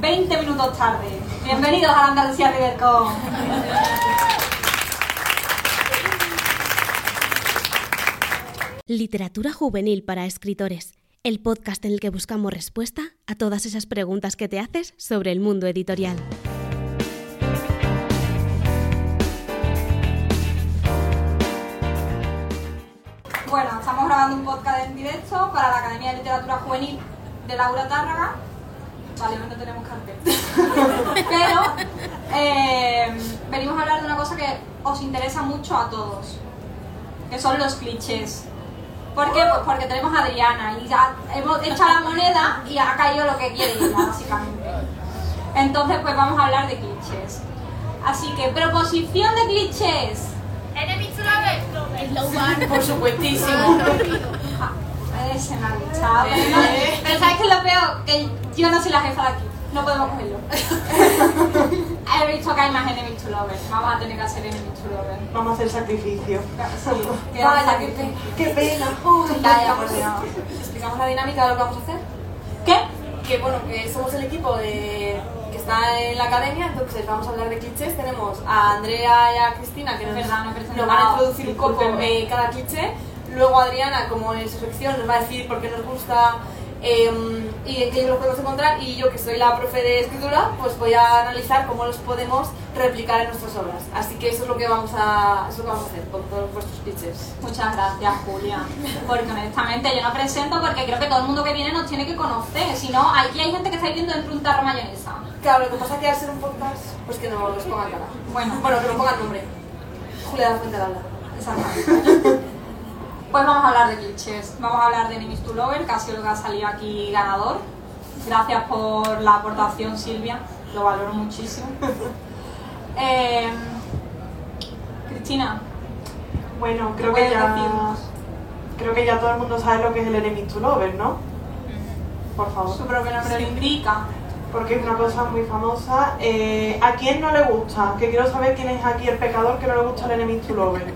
20 minutos tarde. Bienvenidos a Andalucía Rivercom. Literatura juvenil para escritores, el podcast en el que buscamos respuesta a todas esas preguntas que te haces sobre el mundo editorial. Bueno, estamos grabando un podcast en directo para la Academia de Literatura Juvenil de Laura Tárraga. Vale, no tenemos cartel. Pero eh, venimos a hablar de una cosa que os interesa mucho a todos, que son los clichés. ¿Por qué? Pues porque tenemos a Adriana y ya hemos hecho la moneda y ha caído lo que quiere ella, básicamente. Entonces, pues vamos a hablar de clichés. Así que, proposición de clichés. Lovers. Por supuestísimo. Eh, se me ha gustado. Pero, ¿sabes qué es lo peor? Que yo no soy la jefa de aquí. No podemos cogerlo. He visto que hay más enemies to lovers. Vamos a tener que hacer enemies to lovers. Vamos a hacer sacrificio. Sí, que Vaya, qué pena. ¡Qué pena! Calla, por Dios. ¿Explicamos la dinámica de lo que vamos a hacer? ¿Qué? Que bueno, que somos el equipo de, que está en la academia, entonces vamos a hablar de clichés. Tenemos a Andrea y a Cristina que nos, no van a introducir un poco eh, cada cliché. Luego Adriana, como en su sección, nos va a decir por qué nos gusta eh, y en qué los podemos encontrar. Y yo, que soy la profe de escritura, pues voy a analizar cómo los podemos replicar en nuestras obras. Así que eso es lo que vamos a, eso es lo que vamos a hacer con todos vuestros clichés. Muchas gracias, Julia. Porque honestamente yo no presento porque creo que todo el mundo que viene nos tiene que conocer. Si no, aquí hay gente que está viviendo dentro de un tarro mayonesa. Claro, lo que pasa es que al ser un podcast, pues que no los pongan cara. Bueno, Bueno, que nos pongan nombre. Julia de la Fuente. Exactamente. Pues vamos a hablar de clichés. Vamos a hablar de Enemies to Lover, sido lo que ha salido aquí ganador. Gracias por la aportación, Silvia. Lo valoro muchísimo. Eh, Cristina, Bueno, ¿qué creo que ya. decirnos? Creo que ya todo el mundo sabe lo que es el enemy to lover, ¿no? Por favor. Su propio nombre lo indica. Porque es una cosa muy famosa. Eh, ¿A quién no le gusta? Que quiero saber quién es aquí el pecador que no le gusta el enemy to lover.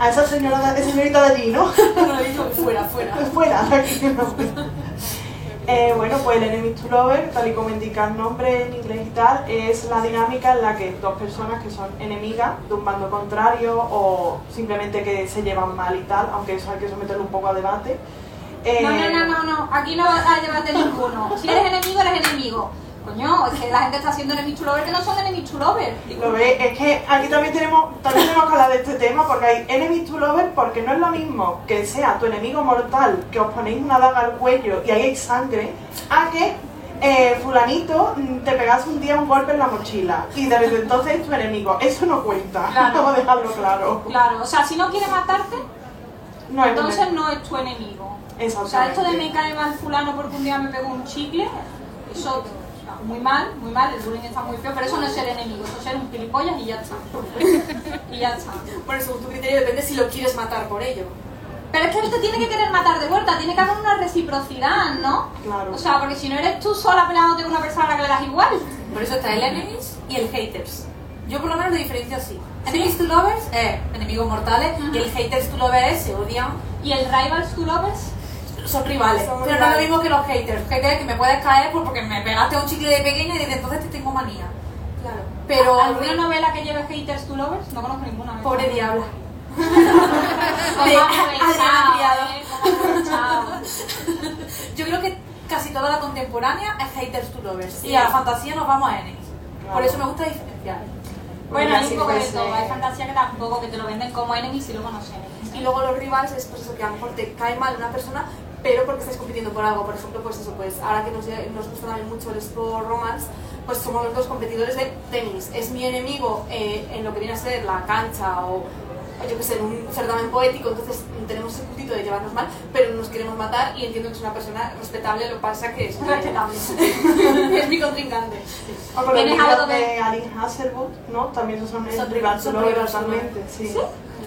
A esa señora, esa señorita de allí, ¿no? No dicho, fuera, fuera. Fuera, de aquí no. Eh, bueno, pues el enemy to lover, tal y como indica el nombre en inglés y tal, es la dinámica en la que dos personas que son enemigas de un bando contrario o simplemente que se llevan mal y tal, aunque eso hay que someterlo un poco a debate. eh, No, no, no, no, no. Aquí no hay debate ninguno. Si eres enemigo, eres enemigo. Coño, es que la gente está haciendo enemies to lover que no son enemies to lover. Lo ve, es que aquí también tenemos, también tenemos que hablar de este tema porque hay enemies to lover porque no es lo mismo que sea tu enemigo mortal, que os ponéis una daga al cuello y ahí hay sangre, a que eh, fulanito mm, te pegas un día un golpe en la mochila y desde entonces es tu enemigo. Eso no cuenta, Claro. vamos a dejarlo claro. Claro, o sea, si no quiere matarte, No entonces no es tu enemigo. O sea, esto de me cae mal fulano porque un día me pegó un chicle, eso muy mal, muy mal, el bullying está muy feo, pero eso no es ser enemigo, eso es ser un gilipollas y ya está. Y ya está. Por eso, tu criterio depende si lo quieres matar por ello. Pero es que no te tiene que querer matar de vuelta, tiene que haber una reciprocidad, ¿no? Claro. O sea, porque si no eres tú sola peleándote con una persona a la que le das igual. Por eso está el enemies y el haters. Yo por lo menos lo diferencio así. Enemies to lovers, eh, enemigos mortales, y el haters to lovers se odian, ¿Y el rivals to lovers? Son rivales. Son pero no es lo rivales. mismo que los haters. Haters que me puedes caer porque me pegaste un chicle de pequeña y desde entonces te tengo manía. Claro. Pero ¿Alguna novela que lleve haters to lovers? No conozco ninguna. pobre diabla. ¿Cómo De has Adriana aprovechado, Criado. eh? Yo creo que casi toda la contemporánea es haters to lovers. Sí. Y a la fantasía nos vamos a enemies. Claro. Por eso me gusta diferenciar. Bueno, hay un poco de todo. Hay fantasía que tampoco, que te lo venden como enemies y luego no son enemies. Y luego los rivales es pues eso, que a lo mejor te cae mal una persona, pero porque estáis compitiendo por algo. Por ejemplo, pues eso, pues ahora que nos, nos gusta también mucho el sport romance, pues somos los dos competidores de tenis. Es mi enemigo eh, en lo que viene a ser la cancha o yo que sé, en un certamen poético, entonces tenemos ese puntito de llevarnos mal, pero nos queremos matar y entiendo que es una persona respetable, lo que pasa que es mi- Respetable. es mi contrincante. O con los ¿Tienes libros algo de de- Hasselwood, ¿no? También son, Son son sí.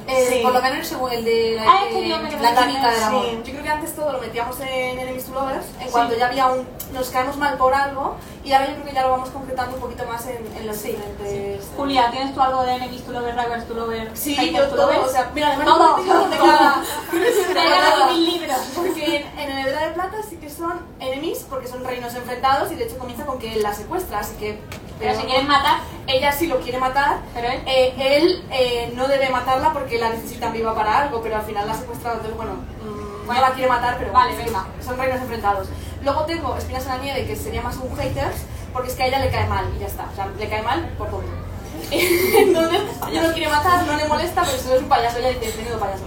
Eh, Sí. Por lo menos el, de la, Ah, es que eh, yo me quedé la química el- del amor. sí. Yo creo que antes todo lo metíamos en Enemies to Lovers, en cuanto ya había un. nos caemos mal por algo, y ahora yo creo que ya lo vamos concretando un poquito más en, en los diferentes. Julia, ¿tienes tú algo de enemies to lover, rivals to lover? Sí, yo to todo, lovers? o sea, mira, además yo tengo de cada. Mil libros. Porque en, en Heredera de Plata sí que son enemies, porque son reinos enfrentados, y de hecho comienza con que él la secuestra, así que. Pero si quieren matar, Ella sí lo quiere matar, pero él... Eh, él eh, no debe matarla porque la necesita viva para algo, pero al final la ha secuestrado, entonces bueno, mm, Bueno. no la quiere matar, pero Vale, venga. son reinos enfrentados. Luego tengo Espinas en la Nieve, que sería más un haters, porque es que a ella le cae mal y ya está, o sea, le cae mal por tonto. entonces, ella no quiere matar, no le molesta, pero si no es un payaso, ella dice, tenido payaso.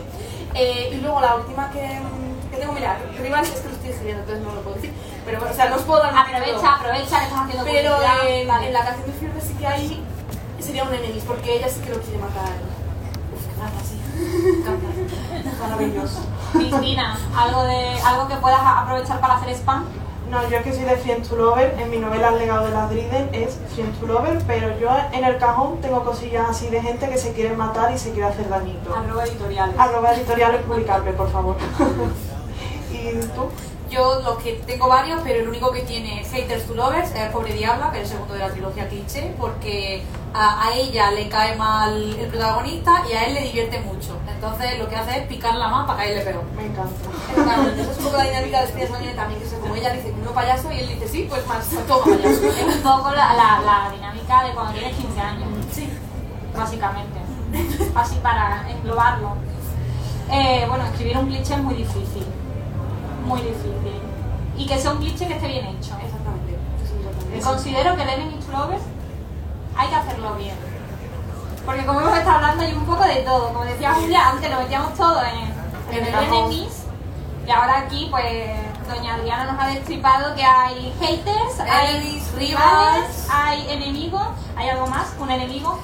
Eh, y luego la última que, que tengo, mira, Rivals es que lo estoy escribiendo, entonces no lo puedo decir, pero bueno, o sea, no os puedo dar. Aprovecha, aprovecha que estás haciendo Pero en, Vale. en la canción de Fiorbe sí que hay sería un enemies, porque ella sí que lo quiere matar. Uf, sí. Canta. Maravilloso. Cristina, algo, de, algo que puedas aprovechar para hacer spam. No, yo que soy de Friend to Lover, en mi novela El legado de las Driden es Friend to Lover, pero yo en el cajón tengo cosillas así de gente que se quiere matar y se quiere hacer dañito. Arroba editoriales. Arroba editoriales publicable, por favor. ¿Y tú? Yo lo que tengo varios, pero el único que tiene Haters to Lovers es Pobre Diabla, que es el segundo de la trilogía cliché, porque a, a ella le cae mal el protagonista y a él le divierte mucho. Entonces lo que hace es picarla más para caerle peor. Me encanta. Esa es un poco la dinámica de Mañana también, que es como ella dice, no payaso, y él dice, sí, pues más, toma payaso. Es un poco la, la, la dinámica de cuando tienes 15 años. Sí. básicamente. Así para englobarlo. Eh, bueno, escribir un cliché es muy difícil. Muy difícil. Y que sea un cliché que esté bien hecho. Exactamente. Considero que el Enemy to Lovers hay que hacerlo bien. Porque como hemos estado hablando hay un poco de todo. Como decía Julia, antes lo metíamos todo en, en el. Enemies. Y ahora aquí, pues, doña Adriana nos ha destripado que hay haters, hay rivales, hay enemigos. ¿Hay algo más? ¿Un enemigo?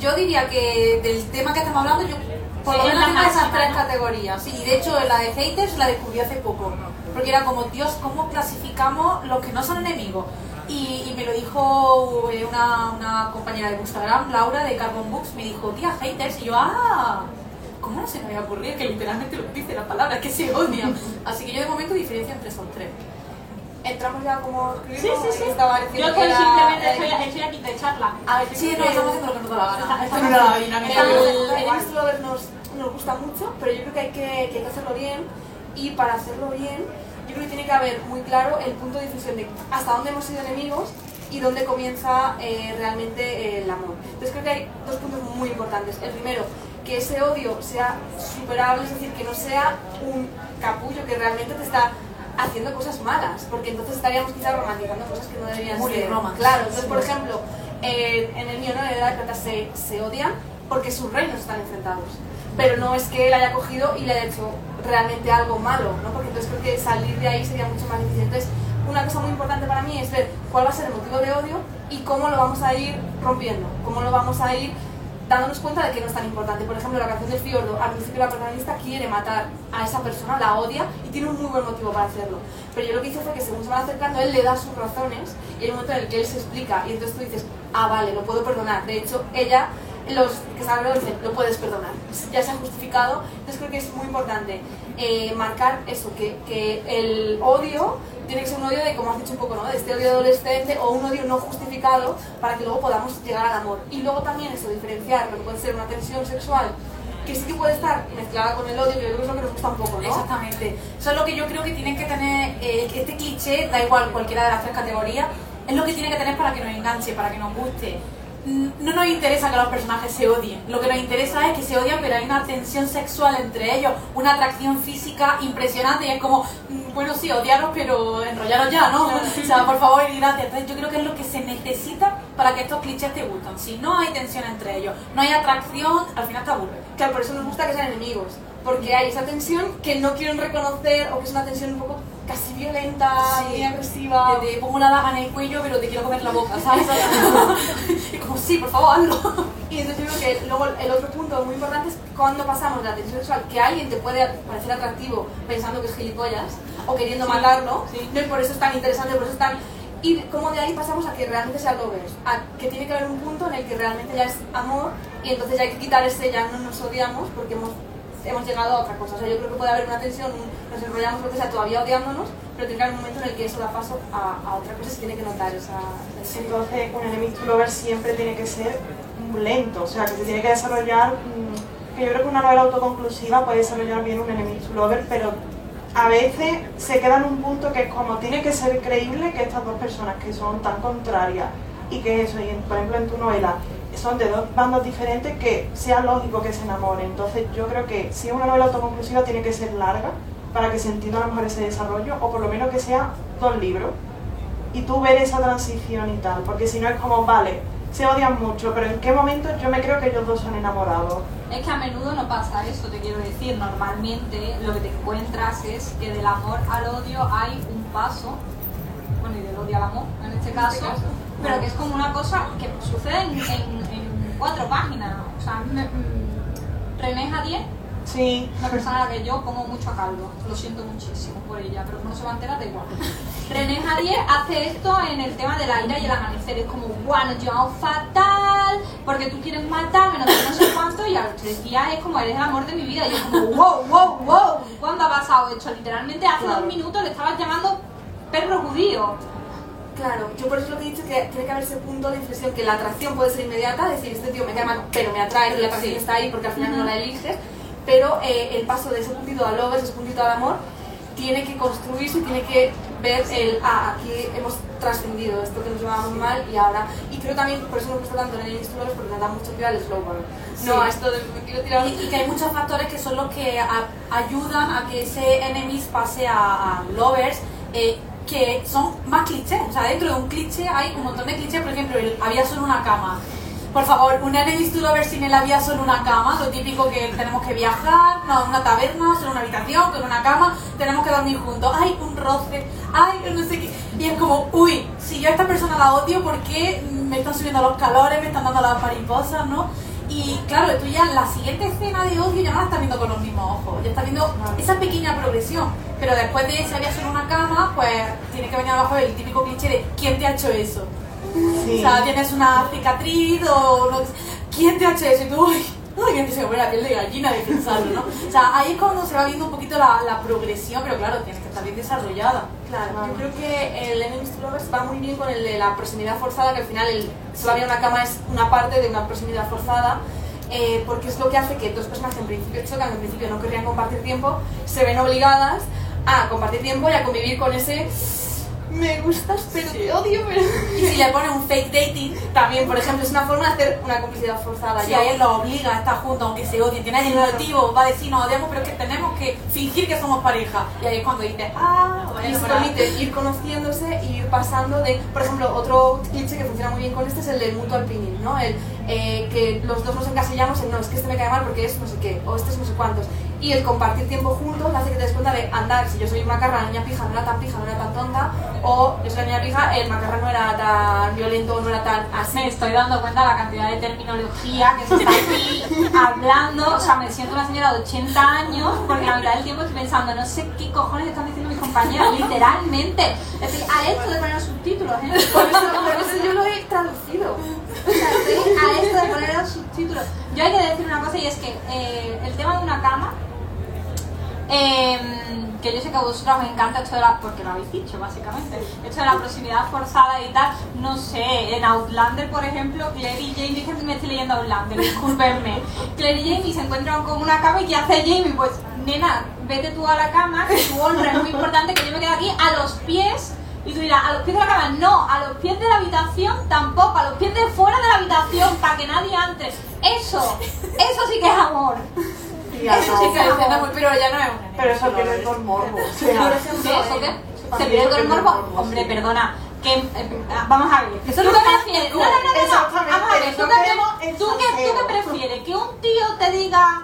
Yo diría que del tema que estamos hablando, yo por lo menos esas tres categorías. Sí, y de hecho la de haters la descubrí hace poco. Porque era como, Dios, ¿cómo clasificamos los que no son enemigos? Y, y me lo dijo eh, una, una compañera de Instagram, Laura de Carbon Books, me dijo, tía, haters. Y yo, ah, ¿cómo no se me había ocurrido que literalmente lo dice la palabra, que se odian? Así que yo de momento diferencio entre esos tres. Entramos ya como Sí, sí, sí. estaba Yo estoy simplemente estoy, estoy aquí de charla. A ver, Sí, no, estamos haciendo lo que nos da la gana. Está- Esta no era la dinámica. El, Estamos- nos, nos gusta mucho, pero yo creo que hay que, que hay que hacerlo bien y para hacerlo bien yo creo que tiene que haber muy claro el punto de difusión de hasta dónde hemos sido enemigos y dónde comienza eh, realmente eh, el amor. Entonces creo que hay dos puntos muy importantes. El primero, que ese odio sea superable, es decir, que no sea un capullo que realmente te está haciendo cosas malas, porque entonces estaríamos quizás romantizando cosas que no deberían Muy ser. romance. Claro, entonces por ejemplo, eh, en el mío no de edad plata se, se odian porque sus reinos están enfrentados. Pero no es que él haya cogido y le haya hecho realmente algo malo, ¿no? Porque entonces creo que salir de ahí sería mucho más difícil. Entonces, una cosa muy importante para mí es ver cuál va a ser el motivo de odio y cómo lo vamos a ir rompiendo, cómo lo vamos a ir dándonos cuenta de que no es tan importante. Por ejemplo, la canción del Fiordo, al principio la protagonista quiere matar a esa persona, la odia y tiene un muy buen motivo para hacerlo. Pero yo lo que hice fue que según se van acercando, él le da sus razones y un momento en el que él se explica y entonces tú dices, ah, vale, lo puedo perdonar. De hecho, ella, los que dicen, lo puedes perdonar. Ya se ha justificado. Entonces creo que es muy importante eh, marcar eso, que, que el odio tiene que ser un odio de, como has dicho un poco, ¿no? De este odio adolescente o un odio no justificado para que luego podamos llegar al amor. Y luego también eso, diferenciar lo que puede ser una tensión sexual que sí que puede estar mezclada con el odio, que yo creo que es lo que nos gusta un poco, ¿no? Exactamente. Eso es lo que yo creo que tienen que tener, eh, este cliché, da igual cualquiera de las tres categorías, es lo que tiene que tener para que nos enganche, para que nos guste. No nos interesa que los personajes se odien, lo que nos interesa es que se odian, pero hay una tensión sexual entre ellos, una atracción física impresionante y es como, mm, bueno, sí, odiaros, pero enrollaros ya, ¿no? O sea, por favor y gracias. Entonces yo creo que es lo que se necesita para que estos clichés te gustan. Si no hay tensión entre ellos, no hay atracción, al final te aburre. Claro, por eso nos gusta que sean enemigos, porque hay esa tensión que no quieren reconocer o que es una tensión un poco casi violenta, Sí. muy agresiva. Te, te pongo una daga en el cuello, pero te quiero comer la boca, ¿sabes? y como, sí, por favor, hazlo. Y entonces yo creo que luego el otro punto muy importante es cuando pasamos de la tensión sexual, que alguien te puede parecer atractivo pensando que es gilipollas o queriendo Sí, matarlo, sí. ¿no? y por eso es tan interesante, por eso es tan Y como de ahí pasamos a que realmente sea lovers, a que tiene que haber un punto en el que realmente ya es amor y entonces ya hay que quitar ese ya no nos odiamos porque hemos, hemos llegado a otra cosa. O sea, yo creo que puede haber una tensión, un- nos enrollamos lo que sea todavía odiándonos, pero tiene que haber un momento en el que eso da paso a, a otra cosa y se tiene que notar esa... esa- Entonces, un enemies to lover siempre tiene que ser lento, o sea, que se tiene que desarrollar. mm, que yo creo que una novela autoconclusiva puede desarrollar bien un enemies to lover, pero a veces se queda en un punto que es como tiene que ser creíble que estas dos personas que son tan contrarias y que eso, y en- por ejemplo en tu novela, son de dos bandos diferentes, que sea lógico que se enamoren. Entonces, yo creo que si es una novela autoconclusiva, tiene que ser larga para que se entienda a lo mejor ese desarrollo, o por lo menos que sea dos libros y tú ver esa transición y tal, porque si no es como, vale, se odian mucho, pero ¿en qué momento yo me creo que ellos dos son enamorados? Es que a menudo no pasa eso, te quiero decir. Normalmente lo que te encuentras es que del amor al odio hay un paso, bueno, y del odio al amor en este caso, pero que es como una cosa que sucede en, en- en cuatro páginas. O sea, me- mm, René Jadier, Sí, una persona a la que yo pongo mucho a caldo, lo siento muchísimo por ella, pero como no se va a enterar, da igual. René Jadier hace esto en el tema de la ira y el amanecer, es como, bueno, yo hago fatal, porque tú quieres matarme, no sé, no sé cuánto, y a los tres días es como, eres el amor de mi vida, y yo como, wow, wow, wow, ¿cuándo ha pasado esto? Literalmente hace Claro. dos minutos le estabas llamando perro judío. Claro, yo por eso lo que he dicho que tiene que haber ese punto de inflexión, que la atracción puede ser inmediata, decir, este tío me mal, pero me atrae y la atracción Sí. está ahí porque al final no la eliges, pero eh, el paso de ese puntito al lovers, ese puntito al amor, tiene que construirse tiene que ver el, ah, aquí hemos trascendido esto que nos llevábamos mal y ahora, y creo también, por eso me gusta tanto en el Lovers porque nos da mucho que al slow burn. No, a esto de tirar... Y, y que hay muchos factores que son los que a- ayudan a que ese enemies pase a, a lovers, eh, que son más clichés. O sea, dentro de un cliché hay un montón de clichés, por ejemplo, el había solo una cama. Por favor, un enemies to lovers sin el había solo una cama, lo típico que tenemos que viajar, no, una taberna, solo una habitación, con una cama, tenemos que dormir juntos. Hay un roce, hay no sé qué. Y es como, uy, si yo a esta persona la odio, ¿por qué me están subiendo los calores, me están dando las mariposas, no? Y claro, tú ya la siguiente escena de odio ya no la estás viendo con los mismos ojos, ya estás viendo esa pequeña progresión. Pero después de si había solo una cama, pues tiene que venir abajo el típico cliché de ¿quién te ha hecho eso? Sí. O sea, tienes una cicatriz o no, ¿quién te ha hecho eso? Y tú, uy, uy, se me pone la piel de gallina de pensarlo, ¿no? O sea, ahí es cuando se va viendo un poquito la, la progresión, pero claro, tienes que estar bien desarrollada. Claro, yo creo que el Enemies to Lovers va muy bien con el de la proximidad forzada, que al final el solo había una cama es una parte de una proximidad forzada, eh, porque es lo que hace que dos personas que en principio chocan, que en principio no querrían compartir tiempo, se ven obligadas a compartir tiempo y a convivir con ese me gustas pero te odio, pero... Y si le pones un fake dating, También, por ejemplo, es una forma de hacer una complicidad forzada. si Yo- a él lo obliga a estar juntos, aunque se odien, tiene el motivo, va a decir nos odiamos, pero es que tenemos que fingir que somos pareja. Y ahí es cuando dices, ah, Y vaya se permite ir conociéndose y ir pasando de, por ejemplo, otro cliché que funciona muy bien con este es el del mutual pinning, ¿no? El eh, que los dos nos encasillamos en no, es que este me cae mal porque es no sé qué, o este es no sé cuántos. Y el compartir tiempo juntos hace que te des cuenta de andar, si yo soy macarra, la niña pija no era tan pija, no era tan tonta, o yo soy la niña pija, el macarra no era tan violento, no era tan así. Me estoy dando cuenta de la cantidad de terminología que se está aquí hablando. O sea, me siento una señora de 80 años porque la mitad del tiempo estoy pensando, no sé qué cojones están diciendo mis compañeros, literalmente. Estoy a esto de poner los subtítulos, ¿eh? Por eso, por eso yo lo he traducido. A esto de poner los subtítulos. Yo hay que decir una cosa y es que eh, el tema de una cama, eh, que yo sé que a vosotros os encanta esto de la, porque lo habéis dicho básicamente, esto de la proximidad forzada y tal, no sé, en Outlander por ejemplo, Claire y Jamie, que me estoy leyendo Outlander, discúlpenme, Claire y Jamie se encuentran con una cama y ¿qué hace Jamie? Pues nena, vete tú a la cama, que tu honra es muy importante, que yo me quedo aquí a los pies y tú dirás, a los pies de la cama, no, a los pies de la habitación tampoco, a los pies de fuera de la habitación, para que nadie entre. Eso, eso sí que es amor. Ya Eso no. sí Sí, que es amor. muy, pero ya no es un Pero eso morbo. sea, ¿Eso qué? ¿Se pierde todo el morbo? Hombre, sí. perdona. Que, eh, vamos a ver. Eso ¿Tú qué prefieres? tú- No, no, no, no, Vamos a ver. ¿Tú qué, tú tú prefieres? Que un tío te diga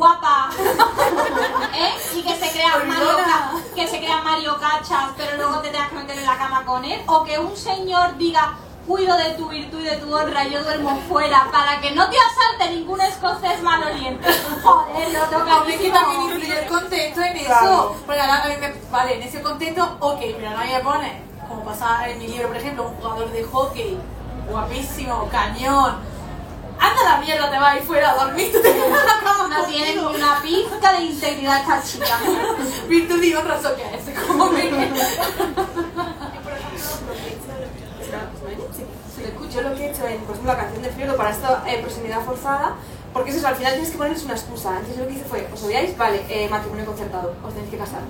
guapa ¿eh? y que se crea Mario, que se crea Mario Cachas pero luego te tengas que meter en la cama con él o que un señor diga cuido de tu virtud y de tu honra yo duermo fuera para que no te asalte ningún escocés maloliente joder lo toca que también influye el contexto en Claro. eso. Porque ahora a mí me, vale, en ese contexto, ok, pero no me pone como pasa en mi libro, por ejemplo, un jugador de hockey, guapísimo, cañón. Anda la mierda, te vas a ir fuera a dormir, tú te quedas en la cama No tiene ni una pizca de integridad esta chica. Virtud y otras o qué es, como me... Se le lo que he hecho en, por ejemplo, la canción de Frío para esta eh, proximidad forzada, porque es eso, al final tienes que ponerles una excusa. Entonces yo lo que hice fue, os odiáis, vale, eh, matrimonio concertado, os tenéis que casar.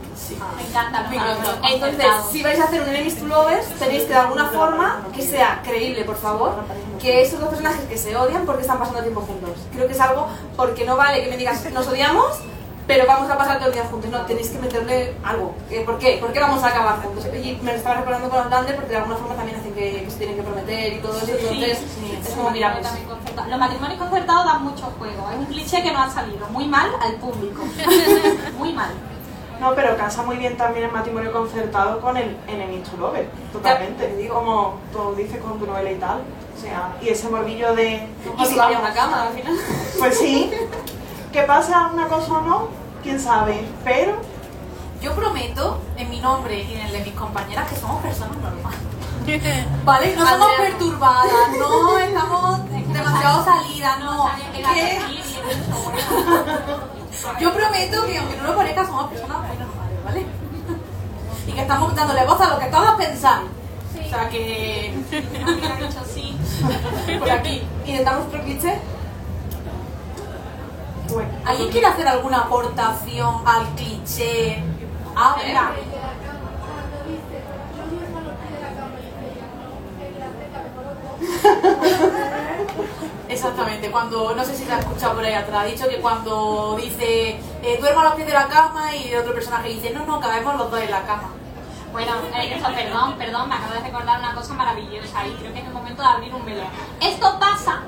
Me encanta malos Entonces, si vais a hacer un enemies to lovers, tenéis que de alguna forma que sea creíble, por favor, que esos dos personajes que se odian porque están pasando tiempo juntos. Creo que es algo porque no vale que me digas nos odiamos, pero vamos a pasar todo el día juntos. No, tenéis que meterle algo. Eh, ¿Por qué? ¿Por qué vamos a acabar juntos? Y me lo estaba recordando con Outlander porque de alguna forma también hacen que, que se tienen que prometer y todo eso. Entonces, es como, mira, pues. Los matrimonios concertados dan mucho juego. Es un cliché que no ha salido muy mal al público. muy mal. No, pero casa muy bien también el matrimonio concertado con el enemy to lover, totalmente. digo. Como tú dices con tu novela y tal. O sea, y ese morbillo de. y si había una cama al final. Pues sí. ¿Qué pasa una cosa o no? Quién sabe. Pero Yo prometo, en mi nombre y en el de mis compañeras, que somos personas normales. ¿Vale? No somos perturbadas, no estamos demasiado salidas, no. Es que yo prometo que aunque no lo parezca, somos personas muy normales, ¿vale? Y que estamos dándole voz a lo que todas pensamos. O sea que. Ha dicho sí. Por aquí. ¿Intentamos otro cliché? bueno. ¿Alguien quiere hacer alguna aportación al cliché? Ah, venga. Exactamente, cuando, no sé si se ha escuchado por ahí atrás, ha dicho que cuando dice eh, duermo a los pies de la cama y otro personaje dice no, no, cabemos los dos en la cama. Bueno, eh, eso, perdón, perdón, me acabo de recordar una cosa maravillosa y creo que es el momento de abrir un melón. Esto pasa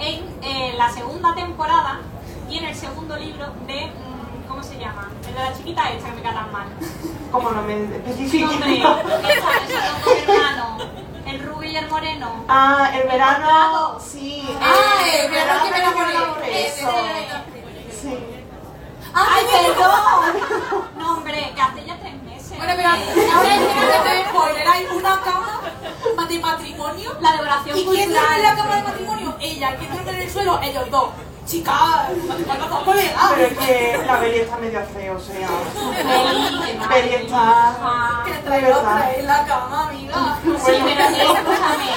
en eh, la segunda temporada y en el segundo libro de. mm, ¿Cómo se llama? El de la chiquita esta que me cae tan mal. Como no me especifique. Nombre, esa, esos dos hermanos, el rubio y el moreno. Ah, el verano. Sí. Ah, el verano que me enamoré. Eso. Sí. ¡Ay, perdón! No, hombre, que hace ya tres meses. Bueno, mira, ahora es que spoiler, hay una cama de matrimonio La decoración ¿Y quién duerme en la cama de matrimonio? Ella. ¿Quién duerme en el suelo? Ellos dos. Chica, colega. Pero es que la Beli está medio fea, o sea. Beli, está. mía. Que de traigo verdad. otra en la cama, amiga. Sí, pero escúchame.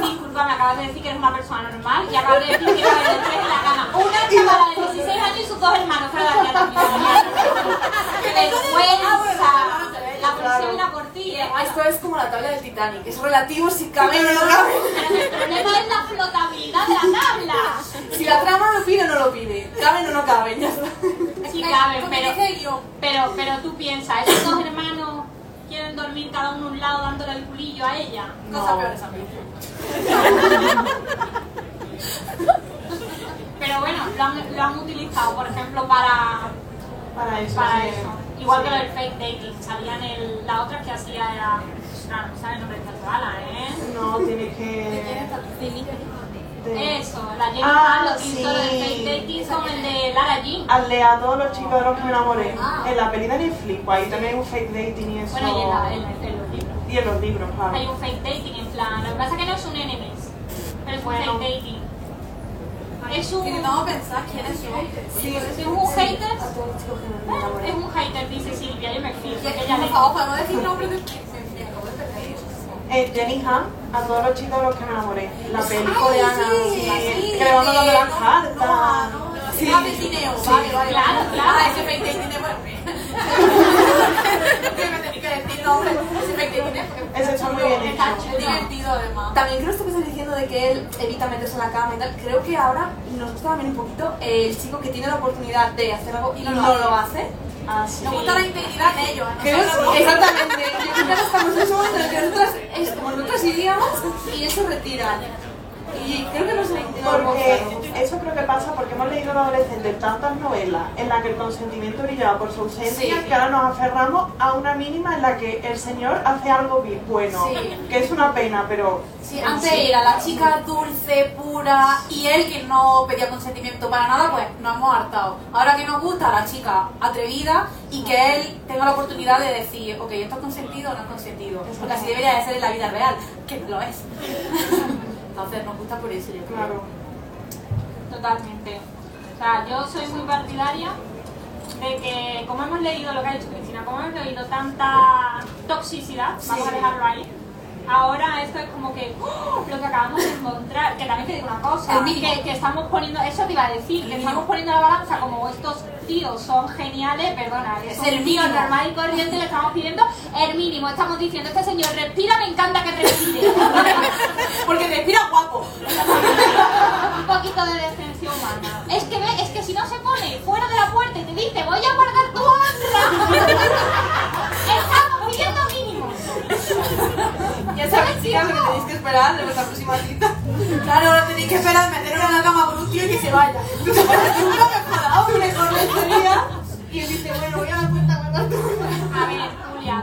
Disculpa, me acabas de decir que eres una persona normal y acabas de decir que de tres en la cama. Una chavala de 16 años y sus dos hermanos, pero la también. ¡Qué vergüenza! La presión la por ti, ¿eh? Esto es como la tabla del Titanic, es relativo si cabe o no cabe. El problema es la flotabilidad de la tabla. Si la trama lo pide o no lo pide, caben o no caben, ya está. Sí caben, pero, pero, pero tú piensas, esos dos hermanos quieren dormir cada uno a un lado dándole el culillo a ella. Cosas peores, amigo. Pero bueno, lo han, lo han utilizado, por ejemplo, para, Para eso. para sí. eso. Igual Sí. que lo del fake dating. Salían el, la otra que hacía era. Ah, no sabe el nombre de esta ¿eh? No, tiene que. de- Eso, la Jenny Ah, lo hizo lo del sí. fake dating con el de Lara Jean. Hazle a todos los chicos de los que me enamoré. Ah. En la peli de Netflix, ahí también hay un fake dating y eso. Bueno, y en, la- en la- en los libros. Y en los libros, claro. Hay un fake dating en plan. Lo que pasa es que no es un enemies, pero es un Bueno. fake dating. Es un. Intentamos pensar quiénes son. Sí, es un hater. A todos los chicos que me enamoré. Es un hater, dice Silvia, yo me ella por favor, podemos decir nombres de de. Eh, Jenny Han, a todos los chicos de los que me enamoré. La peli Ay, coreana. sí, no, cartas. No, no, Sí. Ah, de cineo, Sí. vale, vale. Claro, vale. claro. Ah, ese es bueno. Que me tenía que decir nombre. Ese es porque Ese está muy bien hecho. es divertido además. También creo que diciendo de que él evita meterse en la cama y tal. Creo que ahora nos gusta también un poquito el chico que tiene la oportunidad de hacer algo y no, lo hace. Ah, sí. Nos gusta la integridad de ellos. exactamente. Yo creo que estamos en ese momento en el que nosotras, es como nosotras iríamos y eso retira. Y creo que no se Porque. Eso creo que pasa porque hemos leído los adolescentes tantas novelas en las que el consentimiento brillaba por su ausencia Sí. que ahora nos aferramos a una mínima en la que el señor hace algo bien bueno, Sí. que es una pena, pero Sí, antes era la chica dulce, pura y él que no pedía consentimiento para nada, pues nos hemos hartado. Ahora que nos gusta la chica atrevida y que él tenga la oportunidad de decir, ok, esto es consentido o no es consentido. Porque así debería de ser en la vida real, que no lo es. Entonces nos gusta por eso, yo creo. claro. Totalmente. O sea, yo soy muy partidaria de que, como hemos leído lo que ha dicho Cristina, como hemos leído tanta toxicidad, vamos a dejarlo ahí, ahora esto es como que ¡oh! lo que acabamos de encontrar, que también te digo una cosa, que, que estamos poniendo, eso te iba a decir, que estamos poniendo la balanza como estos tíos son geniales, perdona, Es son el tío normal y corriente, le estamos pidiendo el mínimo, estamos diciendo, este señor respira, me encanta que respire. Porque respira guapo. un poquito de decencia humana. Es que ve, es que si no se pone fuera de la puerta y te dice voy a guardar tu honra, estamos pidiendo mínimos. Ya chicas, lo que tenéis que esperar de vuestra próxima cita. Claro, ahora tenéis que esperar meterlo en la cama con un tío y que se vaya. Tú te pones una mejorado, Mejor la historia. Y él dice, bueno, voy a dar cuenta guardar tu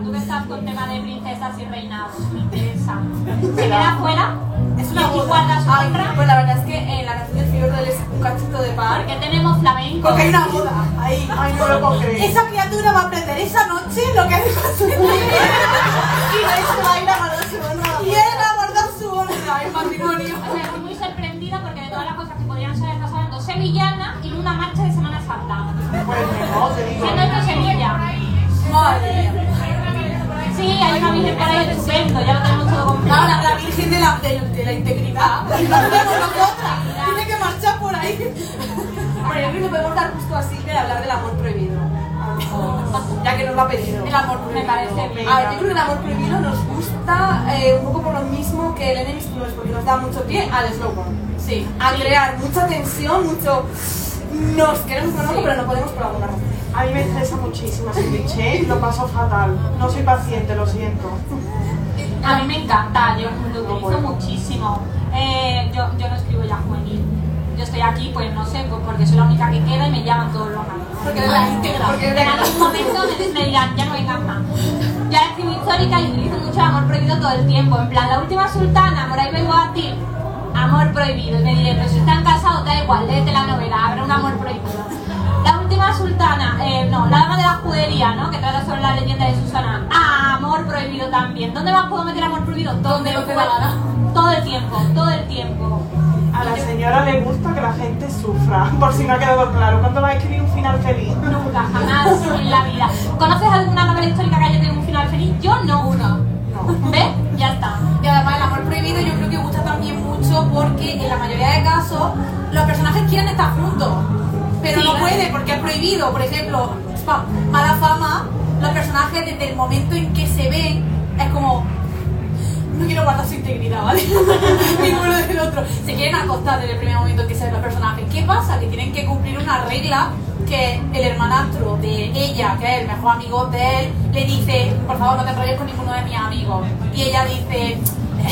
tú que estás con tema de princesas y reinados, me interesa. ¿Se queda fuera? Es una ¿Y boda. Ay, pues la verdad es que en la canción del del es un cachito de pan. Porque tenemos flamenco. Porque hay una boda ahí. Ay, no lo puedo creer. Esa criatura va a aprender esa noche lo que hace con su Y ahí se baila a su honra. Y él ya lo tenemos todo completo. No, la, la virgen de la, de, de la integridad. Tiene que marchar por ahí. Bueno, yo creo que podemos dar justo así de hablar del amor prohibido. A lo mejor, Ya que nos lo ha pedido. El amor Me parece bien. A ver, yo creo que el amor prohibido nos gusta eh, un poco por lo mismo que el Enemies to Lovers, porque nos da mucho pie al slow burn. Sí. A crear mucha tensión, mucho... Nos queremos con algo, pero no podemos por alguna razón. A mí me estresa muchísimo ese cliché, lo paso fatal. No soy paciente, lo siento. A mí me encanta, yo lo utilizo muchísimo. Eh, yo, yo no escribo ya juvenil. Yo estoy aquí, pues no sé, pues porque soy la única que queda y me llaman todos los años. Porque eres la íntegra. Porque la algún momento me, me dirán, ya no vengas más. Ahora escribo histórica y utilizo mucho amor prohibido todo el tiempo. En plan, la última sultana, por ahí vengo a ti. Amor prohibido. Y me diré, pero si están casados, da igual, léete la novela, habrá un amor prohibido. La última sultana, eh, no, la dama de la judería, ¿no? Que trata sobre la leyenda de Susana. Ah, amor prohibido también. ¿Dónde más puedo meter amor prohibido? Da pueda. gana. Todo el tiempo, todo el tiempo. A la señora le gusta que la gente sufra, por si no ha quedado claro. ¿Cuándo va a escribir un final feliz? Nunca, jamás en la vida. ¿Conoces alguna novela histórica que haya tenido un final feliz? Yo no. Una. ¿Ves? Ya está. Y además el amor prohibido yo creo que gusta también mucho porque en la mayoría de casos los personajes quieren estar juntos. Pero no puede porque es prohibido. Por ejemplo, mala fama, los personajes desde el momento en que se ven es como no quiero guardar su integridad, ¿vale? Ninguno del otro. Se quieren acostar desde el primer momento en que se ven los personajes. ¿Qué pasa? Que tienen que cumplir una regla que el hermanastro de ella, que es el mejor amigo de él, le dice, por favor no te enrolles con ninguno de mis amigos. Y ella dice,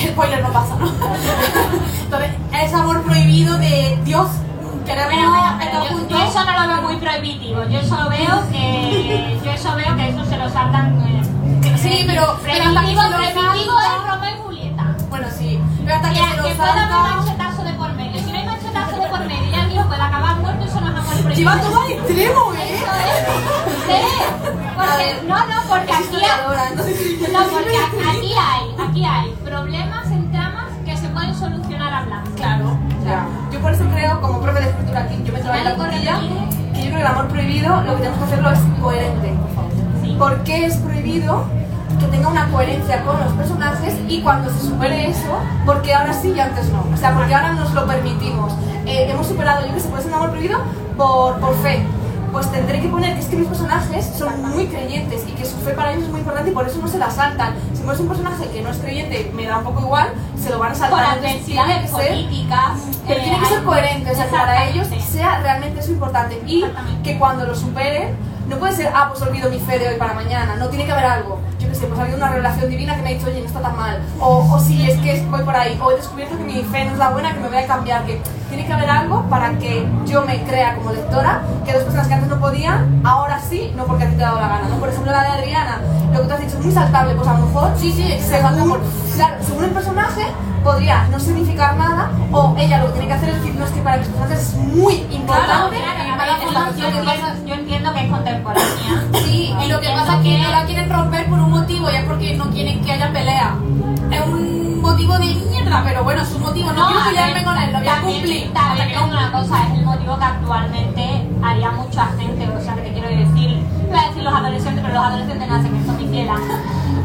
spoiler no pasa, ¿no? Entonces, es amor prohibido de Dios, queremos Bueno, bueno, pero estar yo, juntos. yo eso no lo veo muy prohibitivo. Yo solo veo que. Yo eso veo que eso se lo saltan. eh, Sí, pero- Prohibitivo, es Romeo y Julieta. Bueno, sí, pero hasta que Que, se lo que pueda haber salta... machetazo de por medio. Si no hay machetazo de por medio y tío puede acabar muerto, eso no es amor prohibido. Lleva todo al extremo, ¿eh? Eso es. Sí. Porque, no, no, porque aquí hay, Historiadora, entonces... no, porque aquí hay, aquí hay problemas en tramas que se pueden solucionar Claro. Ya. Yo por eso creo, como profe de escritura aquí, yo me trabajo en la mire. que yo creo que el amor prohibido lo que tenemos que hacerlo es coherente, por. Sí. ¿Por qué es prohibido que tenga una coherencia con los personajes y cuando se supere eso, porque ahora sí y antes no? O sea, porque ahora nos lo permitimos. Eh, hemos superado, yo que sé, puede ser un amor prohibido por, por fe. Pues tendré que poner que es que mis personajes son muy creyentes y que su fe para ellos es muy importante y por eso no se la saltan. Si fuese un personaje que no es creyente, me da un poco igual, se lo van a Por saltar. Tiene adversidades ser políticas. pero eh, tiene que ser hay- coherente, o sea, que para ellos sea realmente eso importante y que cuando lo superen No puede ser, ah, pues olvido mi fe de hoy para mañana. No, tiene que haber algo. Yo qué sé, pues ha habido una revelación divina que me ha dicho, oye, no está tan mal. O, o si es que voy por ahí. O he descubierto que mi fe no es la buena, que me voy a cambiar. Que tiene que haber algo para que yo me crea como lectora que dos personas que antes no podían, ahora sí, no porque a ti te ha dado la gana. ¿no? Por ejemplo, la de Adriana, lo que tú has dicho es muy saltable. Pues a lo mejor, Sí, sí, según, claro, según el personaje, podría no significar nada. O ella lo que tiene que hacer es decir, no, es que para mis personajes es muy Claro, importante. claro, en a cada ver, formación yo, pasa- yo entiendo que es contemporánea. Sí, y lo que pasa es que no la quieren romper por un motivo y es porque no quieren que haya pelea. Es un motivo de mierda, pero bueno, es un motivo. No, quiero pelearme con él, lo voy a cumplir. También no- una cosa, es el motivo que actualmente haría mucha gente, o sea, que te quiero decir, iba a decir los adolescentes, pero los adolescentes no hacen eso, mi fiela.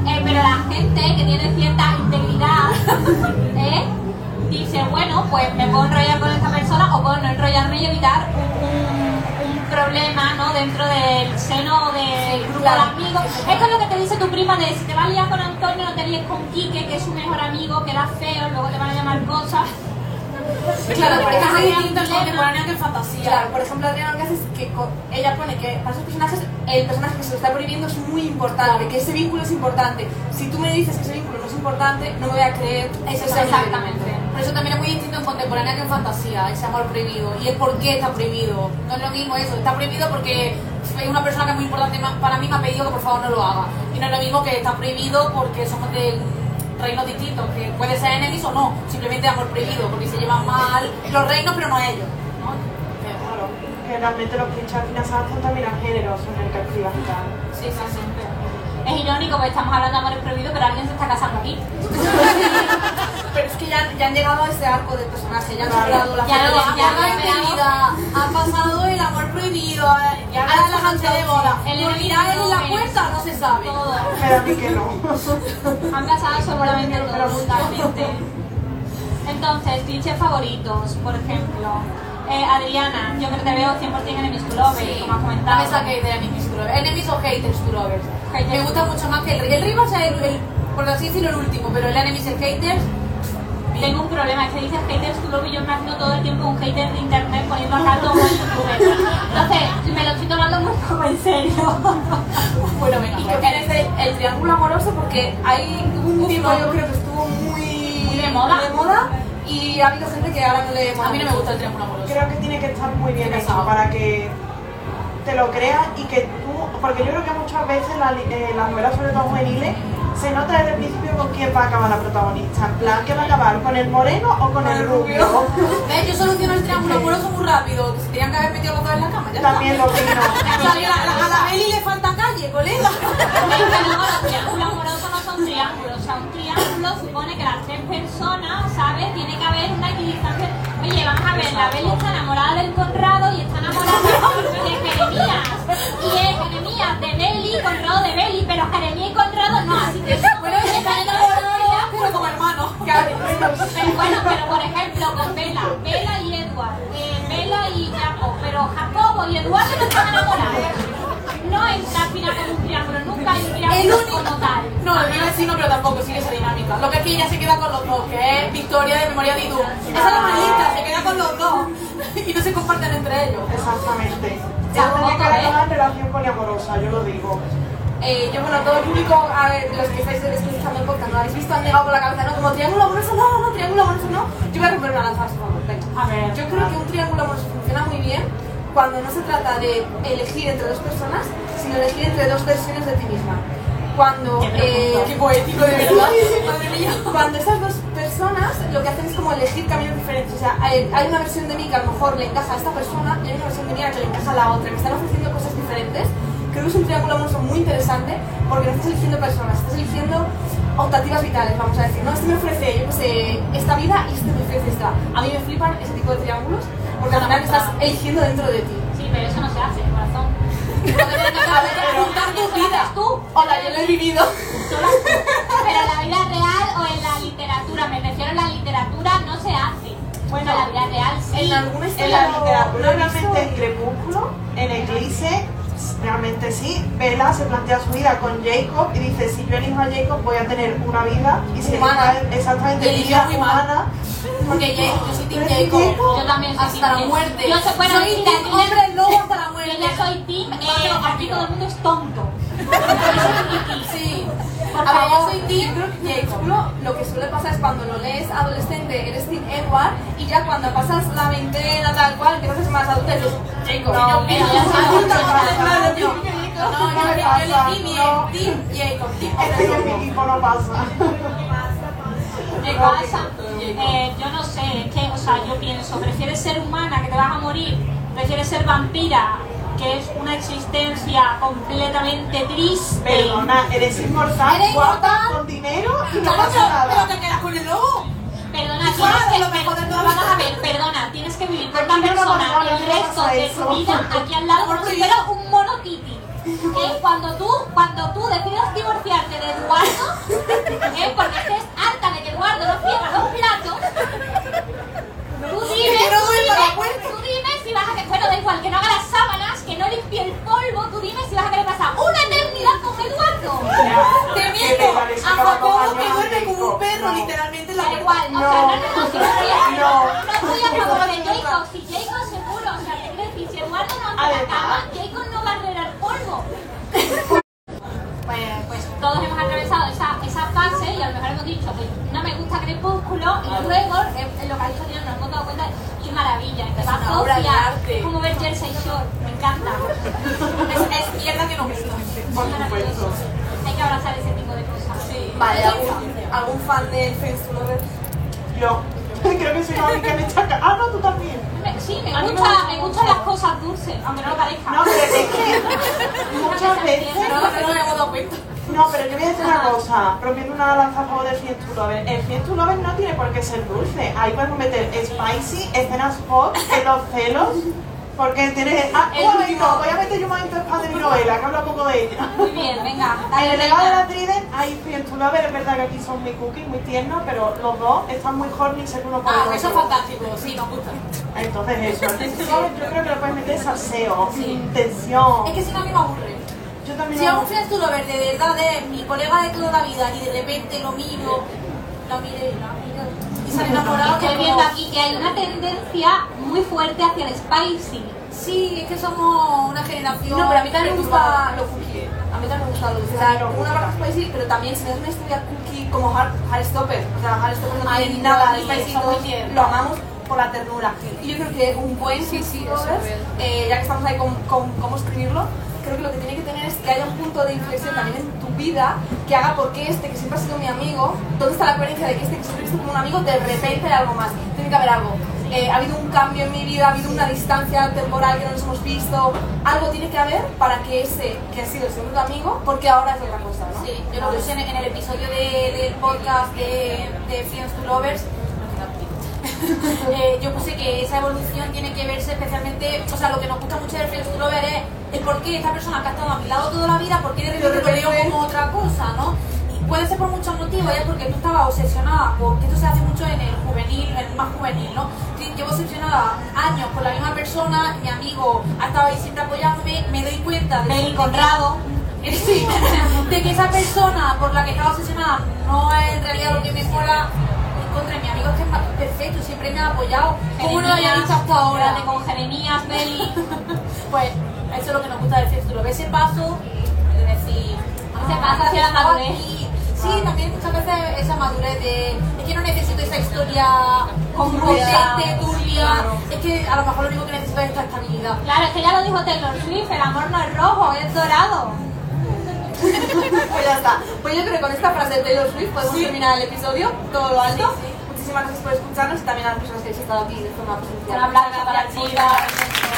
Eh, pero la gente que tiene cierta integridad, ¿eh? dice, bueno, pues me puedo enrollar con esta persona o puedo no enrollarme y evitar un problema, ¿no? Dentro del seno del grupo claro. de amigos. Esto es lo que te dice tu prima de si te vas a liar con Antonio, no te líes con Quique, que es su mejor amigo, que era feo, luego te van a llamar cosas. Claro, muy Había distinto contemporáneo que fantasía. Claro, por ejemplo, Adriana lo que hace es que ella pone que para esos personajes el personaje que se lo está prohibiendo es muy importante, que ese vínculo es importante. Si tú me dices que ese vínculo no es importante, no me voy a creer Eso Exactamente. Por eso también es muy distinto en contemporánea que en fantasía, ese amor prohibido. Y el por qué está prohibido. No es lo mismo eso, está prohibido porque una persona que es muy importante para mí me ha pedido que por favor no lo haga. Y no es lo mismo que está prohibido porque somos de reinos distintos, que puede ser enemies o no, simplemente amor prohibido, porque se llevan mal los reinos pero no ellos. ¿no? Claro, que realmente los clichés al final se adaptan también al género, son el que. Sí, sí, sí. Es irónico porque estamos hablando de amores prohibidos, pero alguien se está casando aquí. Pero es que ya, ya han llegado a ese arco del personaje, ya han superado la Ya Ha ya pasado la intimidad, ha pasado el amor prohibido, ya Ahora la noche de boda. El ¿Morirá él en la puerta? No se sabe. Todo. Pero a mí que no. Han pasado absolutamente Pero todo, mucho. totalmente. Entonces, clichés favoritos, por ejemplo. Eh, Adriana, yo creo que te veo 100% en Enemies to Lovers, Sí, como has no comentado. me saquéis de enemies to lovers. Enemies o haters to lovers. Haters. Me gusta mucho más que el. El rey va a ser el, el- por así decirlo, el último, pero el enemies y haters. Tengo un problema, es que dices haters to love y yo me imagino todo el tiempo un hater de internet poniendo acá todo en youtuber. Entonces, me lo estoy tomando muy poco en serio. Bueno, venga, ¿Y pues. opinas del el triángulo amoroso? Porque hay un tiempo, no. yo creo que estuvo muy, Muy de moda. de moda y ha habido gente que ahora no le A mí no me gusta el triángulo amoroso. Creo que tiene que estar muy bien hecho pesado. para que te lo creas y que tú, porque yo creo que muchas veces la li- eh, las novelas, sobre todo juveniles, se nota desde el principio con quién va a acabar la protagonista. En plan, ¿qué va a acabar? ¿Con el moreno o con el rubio? ¿Ves? Yo soluciono el triángulo amoroso muy rápido. Que se tenían que haber metido los dos en la cama. Ya está. También lo opino. O sea, a, la- a la Beli le falta calle, colega. Los triángulos amorosos no son triángulos. O sea, un triángulo supone que las tres personas, ¿sabes? Tiene que haber una equidistancia. Oye, vamos a ver, la Beli está enamorada del Conrado y está enamorada de Jeremías. Y es Jeremías de Beli, Conrado de Beli, pero Jeremías y Conrado no. Así que Bueno, enamorados, pero como hermanos. Pero bueno, pero por ejemplo, con Bella, Bella y Edward, eh, Bella y Jacob, pero Jacobo y Eduardo no están enamorados. No entra al final como un triángulo, nunca hay un triángulo único. como tal. No, el mío vecino, pero tampoco sigue esa dinámica. Lo que es que ella se queda con los dos, que es Victoria de Memoria de Idú. Esa es la más lista, se queda con los dos. Y no se comparten entre ellos. Exactamente. Eso tenía que haber una relación poliamorosa, yo lo digo. Eh, yo, bueno, todo el público, a ver, los que estáis escuchando el podcast, ¿no habéis visto? Han llegado por la cabeza, ¿no? Como triángulo amoroso, no, no, triángulo amoroso, no. Yo voy a romper una lanza a su favor, venga. A ver. Yo creo que un triángulo amoroso funciona muy bien cuando no se trata de elegir entre dos personas, sino elegir entre dos versiones de ti misma. Cuando, eh, Qué poético, de verdad. Cuando esas dos personas lo que hacen es como elegir caminos diferentes. O sea, hay, hay una versión de mí que a lo mejor le encaja a esta persona y hay una versión de mí a la que le encaja a la otra. Me están ofreciendo cosas diferentes. Creo que es un triángulo amoroso muy interesante porque no estás eligiendo personas, estás eligiendo optativas vitales, vamos a decir. ¿no? Este me ofrece, yo qué sé, esta vida y este me ofrece esta. A mí me flipan ese tipo de triángulos porque al final estás eligiendo dentro de ti. Sí, pero eso no se hace, corazón. A ver, juntar tus vidas. tú. Hola, yo lo he vivido. Solo tú. Pero en la vida real o en la literatura, me refiero a la literatura no se hace. Bueno, en la vida real sí. En alguna En la literatura, realmente en Crepúsculo, en Eclipse, realmente sí. Bella se plantea su vida con Jacob y dice, si yo elijo a Jacob voy a tener una vida y si Humana. elijo exactamente Y vida humana. Porque Jacob, yo soy Team ¿Tú eres Jacob. Jacob? Yo también soy Hasta team la muerte. Yo soy, bueno, soy team hombre lobo hasta la muerte. Yo ya soy team, eh, aquí todo el mundo es tonto. Sí. Por A ver, yo favor. soy creo que Jacob, lo, que suele pasar es cuando lo lees adolescente, eres Team Edward, y ya cuando pasas la veintena, tal cual, empiezas a ser más adulta, eres Jacob. No, mira, ya soy adulta, no, no, no, No no. team Jacob, Este en mi equipo no pasa. ¿Qué pasa? Eh, yo no sé, es que, o sea, yo pienso, ¿prefieres ser humana, que te vas a morir? ¿Prefieres ser vampira, que es una existencia completamente triste? Perdona, eres inmortal, Eres guapa, con dinero y no Pero, pasa pero nada. te quedas con el lobo. Perdona, tienes que, lo mejor de per- todo. vamos a ver, perdona, tienes que vivir con una persona el resto de tu vida aquí al lado como si fuera un mono titi. ¿Eh? Cuando tú, cuando tú decidas divorciarte de Eduardo, ¿eh? porque estés harta de que Eduardo no friega los platos, tú dime, que tú dime, la puerta. tú dime si vas a que, bueno, da igual, que no haga las sábanas, que no limpie el polvo, tú dime si vas a querer pasar una eternidad con Eduardo. Teniendo te parece a Jacobo que duerme como un perro, No. literalmente la Da igual, o sea, no, no, no, si no estoy a- No. no estoy a favor de Jacob, si Jacob seguro, o sea, quiero decir, si Eduardo no hace la cama, Jacob no va a arreglar polvo. Pues, pues todos hemos atravesado esa, esa fase y a lo mejor hemos dicho que no me gusta Crepúsculo y luego eh, eh, lo que ha dicho Dios nos hemos dado cuenta qué maravilla, que va una obra de Sofía, arte. es como ver Jersey Shore, me encanta. Es, es mierda que no gusta. Por Es supuesto. Hay que abrazar ese tipo de cosas. Sí. Vale, Es ¿algún, fan de Friends to Lovers? Yo creo que soy la única en esta casa. Ah, no, tú también. Sí, me gusta, me gustan las cosas dulces, aunque no lo parezca. No, pero es que muchas veces. No, no, no me hemos dado cuenta. No, pero yo voy a decir una cosa, rompiendo una lanza a favor del Fiend to Lover. El Fiend to Lover no tiene por qué ser dulce. Ahí podemos meter spicy, escenas hot, en los celos, porque tiene... Ah, El un momento, voy a meter yo un momento spam de mi novela, que habla un poco de ella. Muy bien, venga. En el legado de la Trident hay Fiend to Lover, es verdad que aquí son muy cookies, muy tiernos, pero los dos están muy horny según uno por Ah, el eso es otro. fantástico, sí, nos gusta. Entonces eso, el Fiend to Lover yo creo que lo puedes meter salseo, tensión. Es que si no a mí me aburre. Yo también Si lo- a un Friends to Lover de verdad es mi colega de toda la vida y de repente lo miro, la miré, la miro y sale enamorado Estoy viendo como- aquí que hay una tendencia muy fuerte hacia el spicy. Sí, es que somos una generación. No, pero a mí también me gusta lo cookie. A mí también me gusta lo dulce. O sea, una barra spicy, pero también si me das una historia cookie como Hard, Heartstopper. O sea, Heartstopper no Ay, tiene no, nada sí, de spicy, lo amamos por la ternura. Y yo creo que un buen Sí, sí, eso es eh, ya que estamos ahí con, con cómo escribirlo, creo que lo que tiene que tener es que haya un punto de inflexión también en tu vida que haga porque este, que siempre ha sido mi amigo, ¿dónde está la coherencia de que este que siempre he visto como un amigo, de repente hay algo más? Tiene que haber algo. Eh, ha habido un cambio en mi vida, ha habido una distancia temporal que no nos hemos visto, algo tiene que haber para que ese que ha sido siempre tu amigo, porque ahora es otra cosa, ¿no? Sí, yo lo puse en el episodio de- del podcast de, de Friends to Lovers. Eh, yo puse que esa evolución tiene que verse especialmente, o sea, lo que nos gusta mucho del Lovers es el por qué esta persona que ha estado a mi lado toda la vida, por qué de repente lo veo como otra cosa, ¿no? Y puede ser por muchos motivos, ya porque tú estabas obsesionada, porque esto se hace mucho en el juvenil, en el más juvenil, ¿no? Llevo obsesionada años con la misma persona, mi amigo ha estado ahí siempre apoyándome, me doy cuenta de, de Conrado. que- Sí, de que esa persona por la que estaba obsesionada no es en realidad lo que mejora contra mi amigo es que es perfecto, siempre me ha apoyado. ¿Cómo no lo había visto hasta ahora? Con Jeremías, Beli. Pues eso es lo que nos gusta del círculo, ese paso de decir, Ese ah, paso hacia la madurez. Sí, también muchas veces esa madurez de es que no necesito esa historia competente, turbia, es que a lo mejor lo único que necesito es esta estabilidad. Claro, es que ya lo dijo Taylor Swift, el amor no es rojo, es dorado. Pues ya está. Pues yo creo que con esta frase de Taylor Swift podemos terminar el episodio, todo lo alto. Sí, Muchísimas gracias por escucharnos y también a las personas que habéis estado aquí de forma presencial. Un aplauso para.